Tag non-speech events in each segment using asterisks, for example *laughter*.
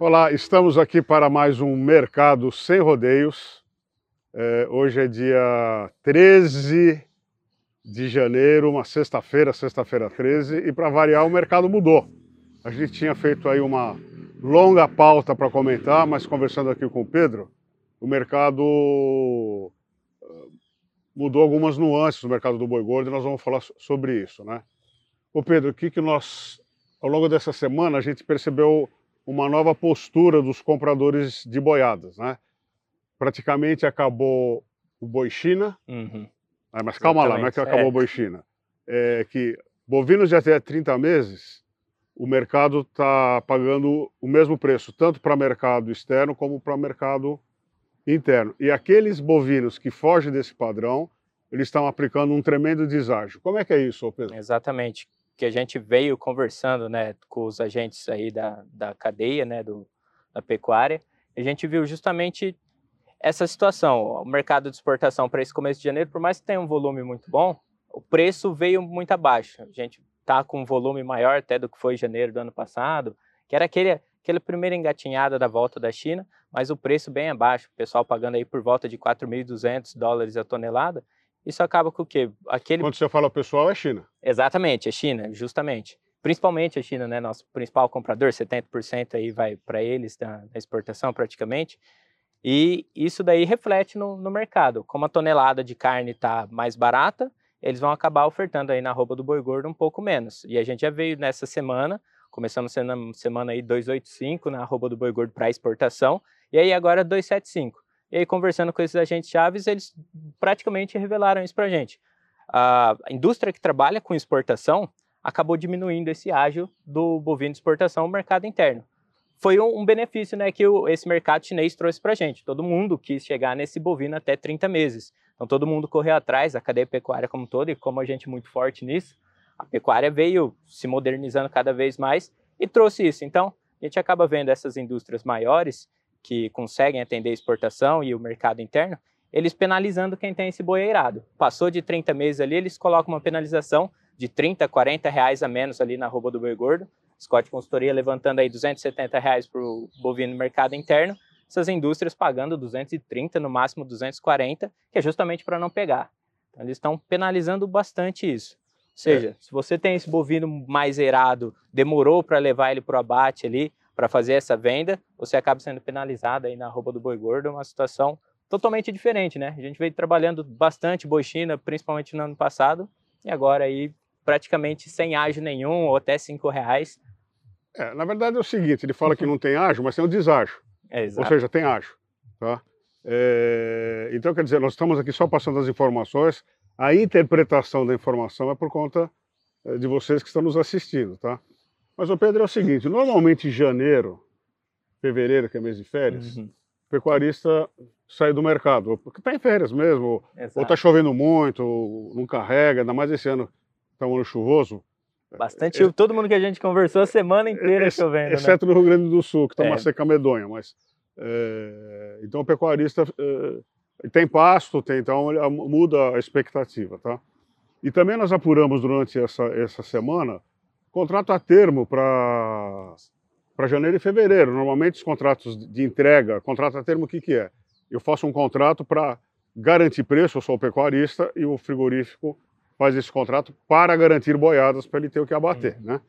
Olá, estamos aqui para mais um Mercado Sem Rodeios. É, hoje é dia 13 de janeiro, uma sexta-feira, sexta-feira 13, e para variar o mercado mudou. A gente tinha feito aí uma longa pauta para comentar, mas conversando aqui com o Pedro, o mercado ah, mudou algumas nuances no mercado do boi gordo e nós vamos falar sobre isso, né? Ô Pedro, o que, que nós, ao longo dessa semana, a gente percebeu uma nova postura dos compradores de boiadas, né? Praticamente acabou o boi China, uhum. ah, mas calma Exatamente. lá, não é que acabou é. o boi China, é que bovinos de até 30 meses, o mercado está pagando o mesmo preço, tanto para mercado externo como para mercado interno. E aqueles bovinos que fogem desse padrão, eles estão aplicando um tremendo deságio. Como é que é isso, Pedro? Exatamente que a gente veio conversando né, com os agentes aí da, da cadeia né, do, da pecuária, a gente viu justamente essa situação. O mercado de exportação para esse começo de janeiro, por mais que tenha um volume muito bom, o preço veio muito abaixo. A gente está com um volume maior até do que foi janeiro do ano passado, que era aquele, aquela primeira engatinhada da volta da China, mas o preço bem abaixo, o pessoal pagando aí por volta de 4.200 dólares a tonelada, isso acaba com o quê? Aquele... Quando você fala pessoal, é China. Exatamente, é China, justamente. Principalmente a China, né? Nosso principal comprador, 70% aí vai para eles da, da, exportação praticamente. E isso daí reflete no, no mercado. Como a tonelada de carne está mais barata, eles vão acabar ofertando aí na roupa do boi gordo um pouco menos. E a gente já veio nessa semana, começamos na semana aí 285 na roupa do boi gordo para exportação, e aí agora 275. E aí, conversando com esses agentes chaves, eles praticamente revelaram isso para a gente. A indústria que trabalha com exportação acabou diminuindo esse ágio do bovino de exportação no mercado interno. Foi um, um benefício né, que esse mercado chinês trouxe para a gente. Todo mundo quis chegar nesse bovino até 30 meses. Então, todo mundo correu atrás, a cadeia pecuária como todo, e como a gente é muito forte nisso, a pecuária veio se modernizando cada vez mais e trouxe isso. Então, a gente acaba vendo essas indústrias maiores que conseguem atender a exportação e o mercado interno, eles penalizando quem tem esse boi eirado. Passou de 30 meses ali, eles colocam uma penalização de 30, 40 reais a menos ali na roupa do boi gordo. Scott Consultoria levantando aí 270 reais para o bovino no mercado interno, essas indústrias pagando 230, no máximo 240, que é justamente para não pegar. Então, eles estão penalizando bastante isso. Ou seja, é. se você tem esse bovino mais eirado, demorou para levar ele para o abate ali, para fazer essa venda, você acaba sendo penalizado aí na roupa do boi gordo, uma situação totalmente diferente, né? A gente veio trabalhando bastante boi China, principalmente no ano passado, e agora aí praticamente sem ágio nenhum, ou até cinco reais. É, na verdade é o seguinte, ele fala que não tem ágio, mas tem o deságio. *laughs* É, ou seja, tem ágio. Tá? É, então, quer dizer, nós estamos aqui só passando as informações, a interpretação da informação é por conta é, de vocês que estão nos assistindo, tá? Mas o Pedro é o seguinte: normalmente em janeiro, fevereiro, que é mês de férias, uhum. o pecuarista sai do mercado, porque está em férias mesmo, Exato. ou está chovendo muito, ou não carrega, ainda mais esse ano está um ano chuvoso. Bastante, é, todo mundo que a gente conversou a semana inteira é, chovendo. Né? Exceto né? no Rio Grande do Sul, que está é. uma seca medonha, mas. É, então o pecuarista é, tem pasto, tem, então muda a expectativa, tá? E também nós apuramos durante essa, essa semana contrato a termo para janeiro e fevereiro. Normalmente os contratos de entrega, contrato a termo o que, que é? Eu faço um contrato para garantir preço, eu sou pecuarista, e o frigorífico faz esse contrato para garantir boiadas para ele ter o que abater. Uhum. Né?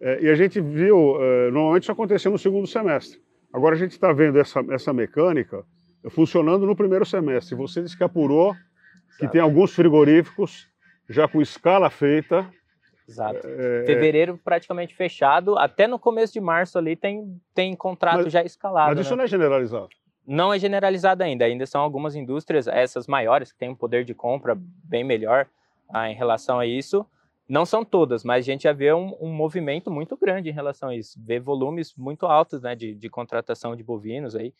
É, e a gente viu, é, normalmente isso aconteceu no segundo semestre. Agora a gente está vendo essa, essa mecânica funcionando no primeiro semestre. Você disse que apurou que tem alguns frigoríficos já com escala feita Exato. É, é... Fevereiro praticamente fechado, até no começo de março ali tem, tem contrato mas, já escalado. Mas isso né? não é generalizado? Não é generalizado ainda, ainda são algumas indústrias, essas maiores, que têm um poder de compra bem melhor ah, em relação a isso. Não são todas, mas a gente já vê um, um, movimento muito grande em relação a isso. Vê volumes muito altos né, de, de contratação de bovinos aí.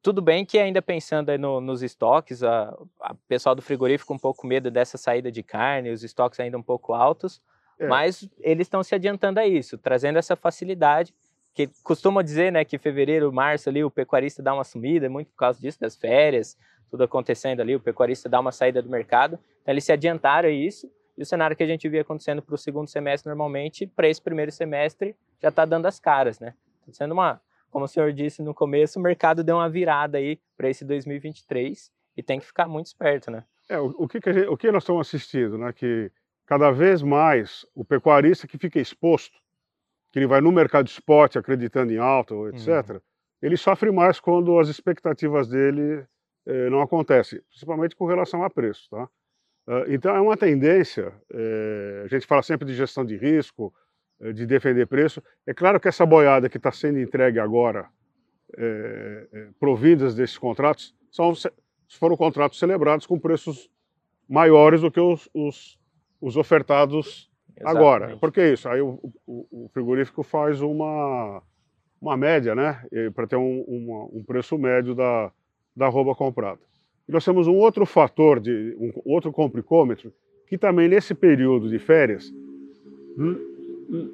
Tudo bem que ainda pensando no, nos estoques, a, a pessoal do frigorífico um pouco medo dessa saída de carne, os estoques ainda um pouco altos, é. Mas eles estão se adiantando a isso, trazendo essa facilidade, que costuma dizer, né, que fevereiro, março ali o pecuarista dá uma sumida, muito por causa disso, das férias, tudo acontecendo ali, o pecuarista dá uma saída do mercado. Então eles se adiantaram a isso, e o cenário que a gente via acontecendo para o segundo semestre normalmente, para esse primeiro semestre, já está dando as caras, né? Está sendo uma, como o senhor disse no começo, o mercado deu uma virada aí para esse 2023 e tem que ficar muito esperto, né? É, o, o que, que gente, o que nós estamos assistindo, né? Que cada vez mais o pecuarista que fica exposto, que ele vai no mercado de esporte acreditando em alta, etc., uhum. ele sofre mais quando as expectativas dele eh, não acontecem, principalmente com relação a preço, tá? Uh, então é uma tendência, eh, a gente fala sempre de gestão de risco, eh, de defender preço. É claro que essa boiada que está sendo entregue agora, eh, provindas desses contratos, são, foram contratos celebrados com preços maiores do que os, os, os ofertados Exatamente. agora. Por que isso? Aí o, o, o, frigorífico faz uma, uma média, né? Para ter um, uma, um preço médio da, da roupa comprada. E nós temos um outro fator, de, um outro complicômetro, que também nesse período de férias,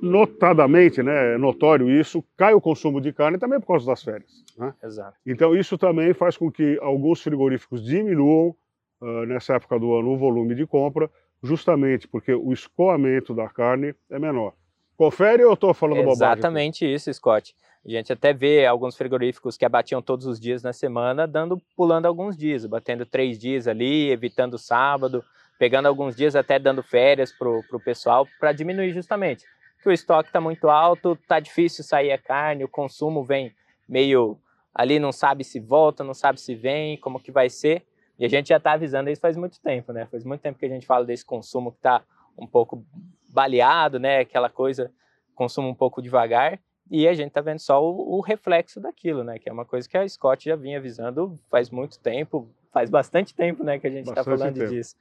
notadamente, né, é notório isso, cai o consumo de carne também por causa das férias. Né? Exato. Então isso também faz com que alguns frigoríficos diminuam uh, nessa época do ano o volume de compra, justamente porque o escoamento da carne é menor. Confere ou eu estou falando Exatamente bobagem? Exatamente isso, Scott. A gente até vê alguns frigoríficos que abatiam todos os dias na semana, dando, pulando alguns dias, batendo três dias ali, evitando sábado, pegando alguns dias até dando férias para o pessoal para diminuir justamente. Que o estoque está muito alto, tá difícil sair a carne, o consumo vem meio ali, não sabe se volta, não sabe se vem, como que vai ser. E a gente já está avisando isso faz muito tempo, né? Faz muito tempo que a gente fala desse consumo que está um pouco baleado, né? Aquela coisa, consumo um pouco devagar. E a gente está vendo só o, o, reflexo daquilo, né? Que é uma coisa que a Scott já vinha avisando faz muito tempo, faz bastante tempo, né? Que a gente está falando tempo. disso.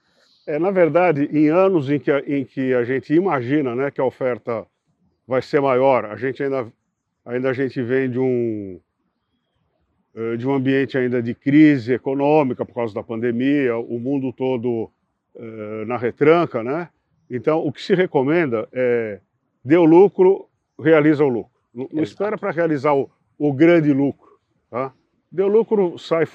É, na verdade, em anos em que, a, em que a gente imagina né, que a oferta vai ser maior, a gente ainda, ainda a gente vem de um, de um ambiente ainda de crise econômica por causa da pandemia, o mundo todo uh, na retranca, né? Então, o que se recomenda é deu lucro, realiza o lucro. Não, espera para realizar o, o, grande lucro. Tá? Deu lucro, sai,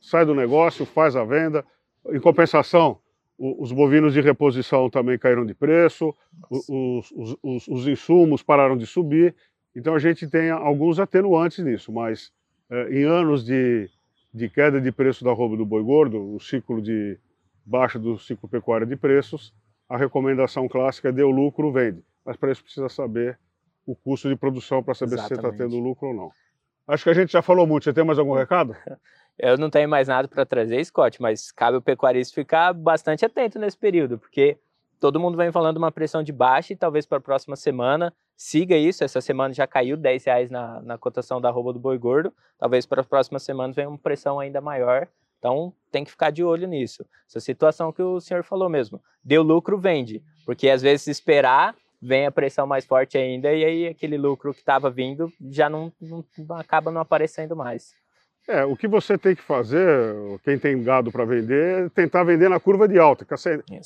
sai do negócio, faz a venda. Em compensação, os bovinos de reposição também caíram de preço, os, os, os, os, insumos pararam de subir. Então a gente tem alguns atenuantes nisso, mas em anos de, de queda de preço da roupa do boi gordo, o ciclo de baixa do ciclo pecuário de preços, a recomendação clássica é deu lucro, vende. Mas para isso precisa saber o custo de produção para saber Exatamente. se você está tendo lucro ou não. Acho que a gente já falou muito. Você tem mais algum recado? *laughs* Eu não tenho mais nada para trazer, Scott, mas cabe o pecuarista ficar bastante atento nesse período, porque todo mundo vem falando uma pressão de baixa e talvez para a próxima semana siga isso. Essa semana já caiu 10 reais na, na cotação da arroba do boi gordo. Talvez para a próxima semana venha uma pressão ainda maior. Então tem que ficar de olho nisso. Essa situação que o senhor falou mesmo. Deu lucro, vende. Porque às vezes esperar vem a pressão mais forte ainda e aí aquele lucro que estava vindo já não, não, acaba não aparecendo mais. É, o que você tem que fazer, quem tem gado para vender, é tentar vender na curva de alta, que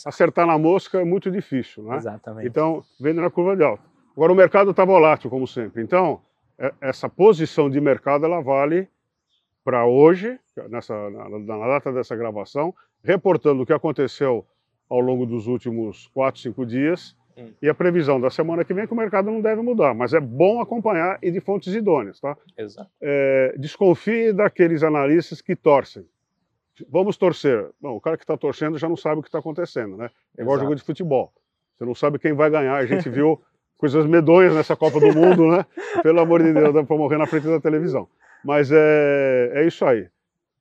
acertar na mosca é muito difícil, né? Exatamente. Então, vende na curva de alta. Agora, o mercado está volátil, como sempre. Então, é, essa posição de mercado, ela vale para hoje, nessa, na, na data dessa gravação, reportando o que aconteceu ao longo dos últimos 4, 5 dias Hum. E a previsão da semana que vem é que o mercado não deve mudar, mas é bom acompanhar e de fontes idôneas, tá? Exato. É, desconfie daqueles analistas que torcem. Vamos torcer. Bom, o cara que está torcendo já não sabe o que está acontecendo, né? É igual jogo de futebol. Você não sabe quem vai ganhar. A gente viu *laughs* coisas medonhas nessa Copa do Mundo, né? Pelo amor de Deus, dá para morrer na frente da televisão. Mas é, é isso aí.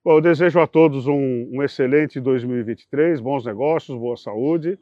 Bom, eu desejo a todos um, um excelente 2023, bons negócios, boa saúde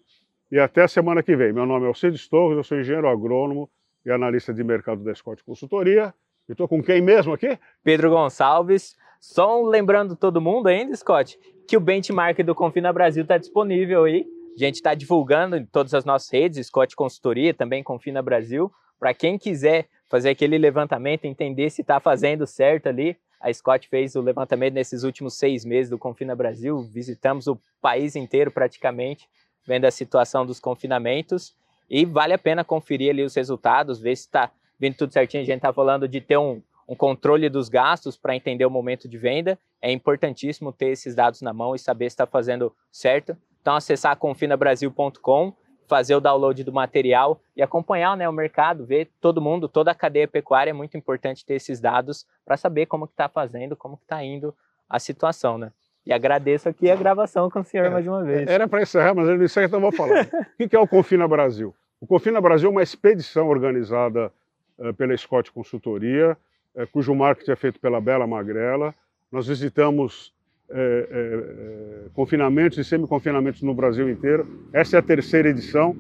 e até semana que vem. Meu nome é Alcides Torres, eu sou engenheiro agrônomo e analista de mercado da Scott Consultoria. E estou com quem mesmo aqui? Pedro Gonçalves. Só lembrando todo mundo ainda, Scott, que o benchmark do Confina Brasil está disponível aí. A gente está divulgando em todas as nossas redes, Scott Consultoria, também Confina Brasil. Para quem quiser fazer aquele levantamento, entender se está fazendo certo ali, a Scott fez o levantamento nesses últimos seis meses do Confina Brasil. Visitamos o país inteiro praticamente vendo a situação dos confinamentos e vale a pena conferir ali os resultados, ver se está vindo tudo certinho. A gente está falando de ter um, um controle dos gastos para entender o momento de venda. É importantíssimo ter esses dados na mão e saber se está fazendo certo. Então, acessar confinabrasil.com, fazer o download do material e acompanhar né, o mercado, ver todo mundo, toda a cadeia pecuária, é muito importante ter esses dados para saber como que está fazendo, como que está indo a situação, né? E agradeço aqui a gravação com o senhor é, mais uma vez. Era para encerrar, mas ele não encerra, então vou falar. *laughs* o que é o Confina Brasil? O Confina Brasil é uma expedição organizada uh, pela Scott Consultoria, uh, cujo marketing é feito pela Bela Magrela. Nós visitamos uh, confinamentos e semi-confinamentos no Brasil inteiro. Essa é a terceira edição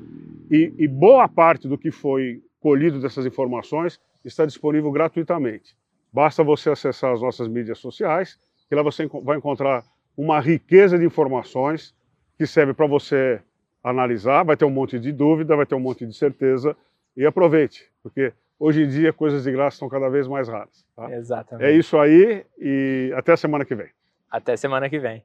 e, e boa parte do que foi colhido dessas informações está disponível gratuitamente. Basta você acessar as nossas mídias sociais, que lá você vai encontrar uma riqueza de informações que serve para você analisar, vai ter um monte de dúvida, vai ter um monte de certeza e aproveite, porque hoje em dia coisas de graça estão cada vez mais raras. Tá? Exatamente. É isso aí e até a semana que vem. Até semana que vem.